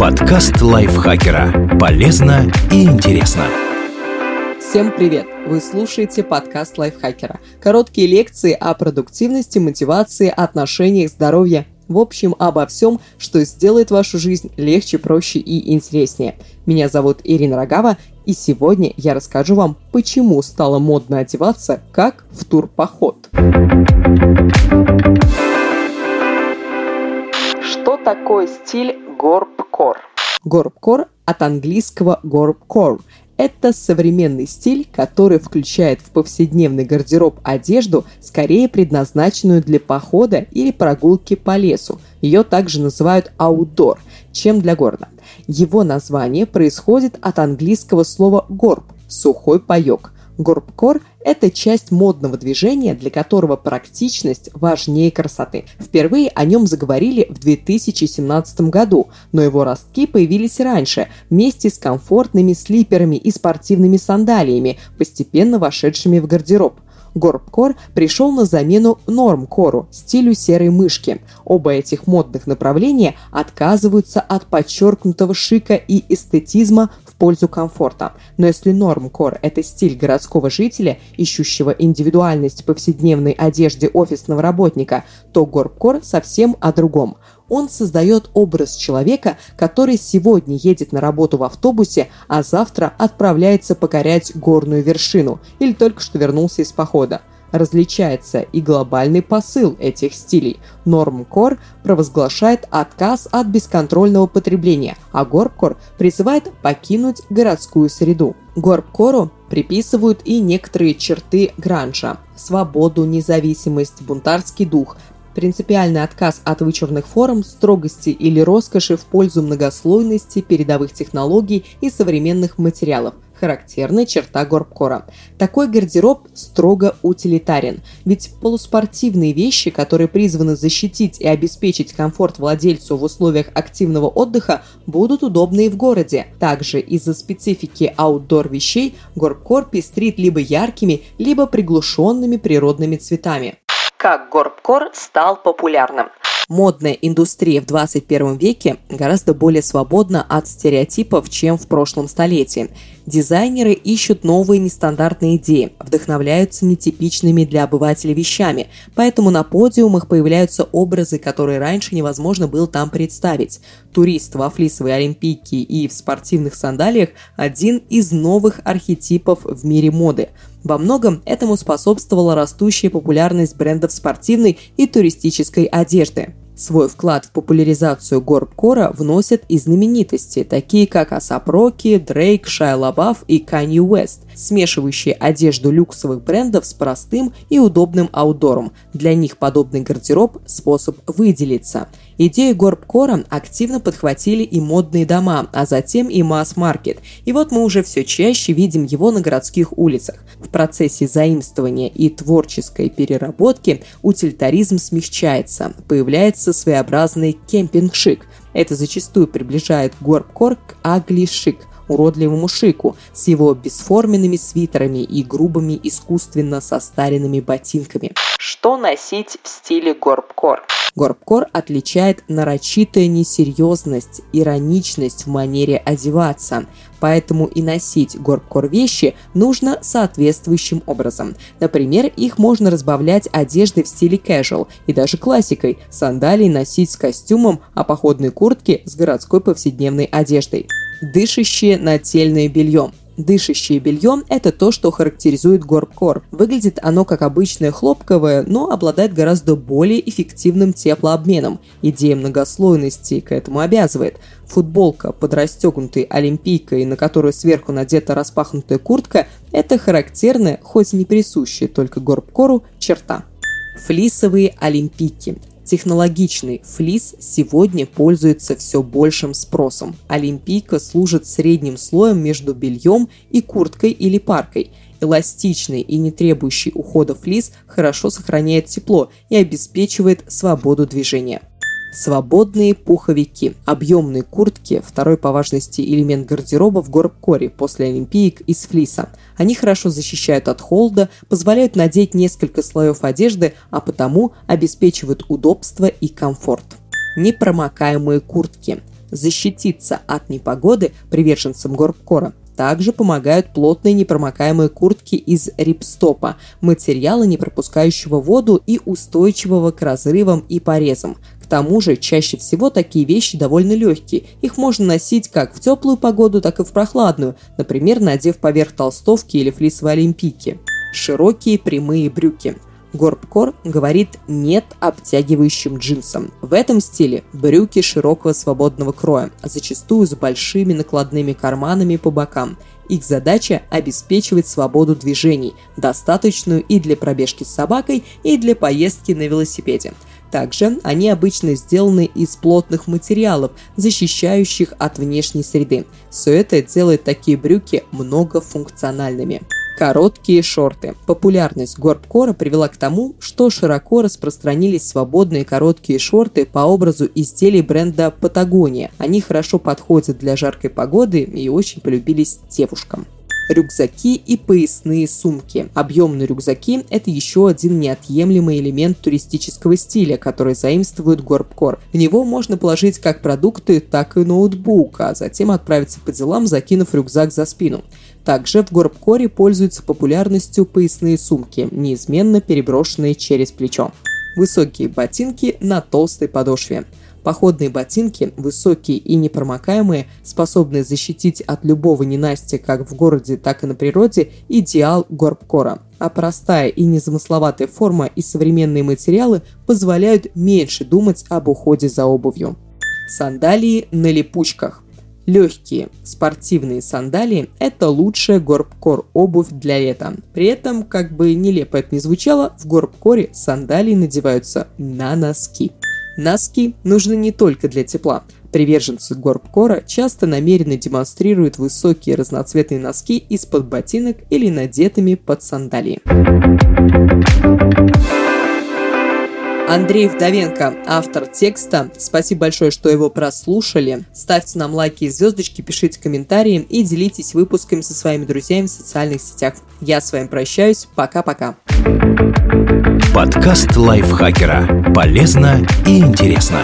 Подкаст лайфхакера. Полезно и интересно. Всем привет! Вы слушаете подкаст лайфхакера. Короткие лекции о продуктивности, мотивации, отношениях, здоровье. В общем, обо всем, что сделает вашу жизнь легче, проще и интереснее. Меня зовут Ирина Рогава, и сегодня я расскажу вам, почему стало модно одеваться как в турпоход. Что такое стиль горбкор? Горбкор от английского горбкор – это современный стиль, который включает в повседневный гардероб одежду, скорее предназначенную для похода или прогулки по лесу. Ее также называют outdoor, чем для города. Его название происходит от английского слова горб – сухой паек. Горбкор – это часть модного движения, для которого практичность важнее красоты. Впервые о нем заговорили в 2017 году, но его ростки появились раньше, вместе с комфортными слиперами и спортивными сандалиями, постепенно вошедшими в гардероб. Горбкор пришел на замену нормкору, стилю серой мышки. Оба этих модных направления отказываются от подчеркнутого шика и эстетизма пользу комфорта. Но если нормкор – это стиль городского жителя, ищущего индивидуальность в повседневной одежде офисного работника, то горбкор совсем о другом – он создает образ человека, который сегодня едет на работу в автобусе, а завтра отправляется покорять горную вершину или только что вернулся из похода. Различается и глобальный посыл этих стилей. Нормкор провозглашает отказ от бесконтрольного потребления, а Горбкор призывает покинуть городскую среду. Горбкору приписывают и некоторые черты гранжа – свободу, независимость, бунтарский дух, Принципиальный отказ от вычурных форм, строгости или роскоши в пользу многослойности, передовых технологий и современных материалов – характерная черта горбкора. Такой гардероб строго утилитарен, ведь полуспортивные вещи, которые призваны защитить и обеспечить комфорт владельцу в условиях активного отдыха, будут удобны и в городе. Также из-за специфики аутдор вещей горбкор пестрит либо яркими, либо приглушенными природными цветами как горбкор стал популярным. Модная индустрия в 21 веке гораздо более свободна от стереотипов, чем в прошлом столетии. Дизайнеры ищут новые нестандартные идеи, вдохновляются нетипичными для обывателя вещами, поэтому на подиумах появляются образы, которые раньше невозможно было там представить. Турист во флисовой олимпийке и в спортивных сандалиях – один из новых архетипов в мире моды – во многом этому способствовала растущая популярность брендов спортивной и туристической одежды. Свой вклад в популяризацию горбкора вносят и знаменитости, такие как Асап Роки, Дрейк, Шайа Лабаф и Канье Уэст, смешивающие одежду люксовых брендов с простым и удобным аутдором. Для них подобный гардероб – способ выделиться – Идею горбкора активно подхватили и модные дома, а затем и масс-маркет. И вот мы уже все чаще видим его на городских улицах. В процессе заимствования и творческой переработки утилитаризм смягчается, появляется своеобразный кемпинг-шик. Это зачастую приближает горбкор к агли-шик – уродливому шику с его бесформенными свитерами и грубыми искусственно состаренными ботинками. Что носить в стиле горбкор? Горбкор отличает нарочитая несерьезность, ироничность в манере одеваться, поэтому и носить горбкор вещи нужно соответствующим образом. Например, их можно разбавлять одеждой в стиле casual и даже классикой, сандалии носить с костюмом, а походные куртки с городской повседневной одеждой. Дышащее нательное белье – Дышащее белье – это то, что характеризует горбкор. Выглядит оно как обычное хлопковое, но обладает гораздо более эффективным теплообменом. Идея многослойности к этому обязывает. Футболка под расстегнутой олимпийкой, на которую сверху надета распахнутая куртка – это характерная, хоть и не присущая только горбкору, черта. Флисовые олимпийки Технологичный флис сегодня пользуется все большим спросом. Олимпийка служит средним слоем между бельем и курткой или паркой. Эластичный и не требующий ухода флис хорошо сохраняет тепло и обеспечивает свободу движения. Свободные пуховики. Объемные куртки – второй по важности элемент гардероба в горбкоре после олимпиек из флиса. Они хорошо защищают от холода, позволяют надеть несколько слоев одежды, а потому обеспечивают удобство и комфорт. Непромокаемые куртки. Защититься от непогоды приверженцам горбкора также помогают плотные непромокаемые куртки из рипстопа, материала, не пропускающего воду и устойчивого к разрывам и порезам. К тому же, чаще всего такие вещи довольно легкие. Их можно носить как в теплую погоду, так и в прохладную, например, надев поверх толстовки или флисовой олимпийки. Широкие прямые брюки. Горбкор говорит «нет» обтягивающим джинсам. В этом стиле брюки широкого свободного кроя, зачастую с большими накладными карманами по бокам. Их задача – обеспечивать свободу движений, достаточную и для пробежки с собакой, и для поездки на велосипеде. Также они обычно сделаны из плотных материалов, защищающих от внешней среды. Все это делает такие брюки многофункциональными. Короткие шорты. Популярность горбкора привела к тому, что широко распространились свободные короткие шорты по образу изделий бренда Патагония. Они хорошо подходят для жаркой погоды и очень полюбились девушкам рюкзаки и поясные сумки. Объемные рюкзаки – это еще один неотъемлемый элемент туристического стиля, который заимствует горбкор. В него можно положить как продукты, так и ноутбук, а затем отправиться по делам, закинув рюкзак за спину. Также в горбкоре пользуются популярностью поясные сумки, неизменно переброшенные через плечо. Высокие ботинки на толстой подошве. Походные ботинки, высокие и непромокаемые, способные защитить от любого ненастья как в городе, так и на природе, идеал горбкора. А простая и незамысловатая форма и современные материалы позволяют меньше думать об уходе за обувью. Сандалии на липучках. Легкие спортивные сандалии – это лучшая горбкор обувь для лета. При этом, как бы нелепо это ни звучало, в горбкоре сандалии надеваются на носки. Носки нужны не только для тепла. Приверженцы горбкора часто намеренно демонстрируют высокие разноцветные носки из-под ботинок или надетыми под сандалии. Андрей Вдовенко, автор текста. Спасибо большое, что его прослушали. Ставьте нам лайки и звездочки, пишите комментарии и делитесь выпусками со своими друзьями в социальных сетях. Я с вами прощаюсь. Пока-пока. Подкаст лайфхакера. Полезно и интересно.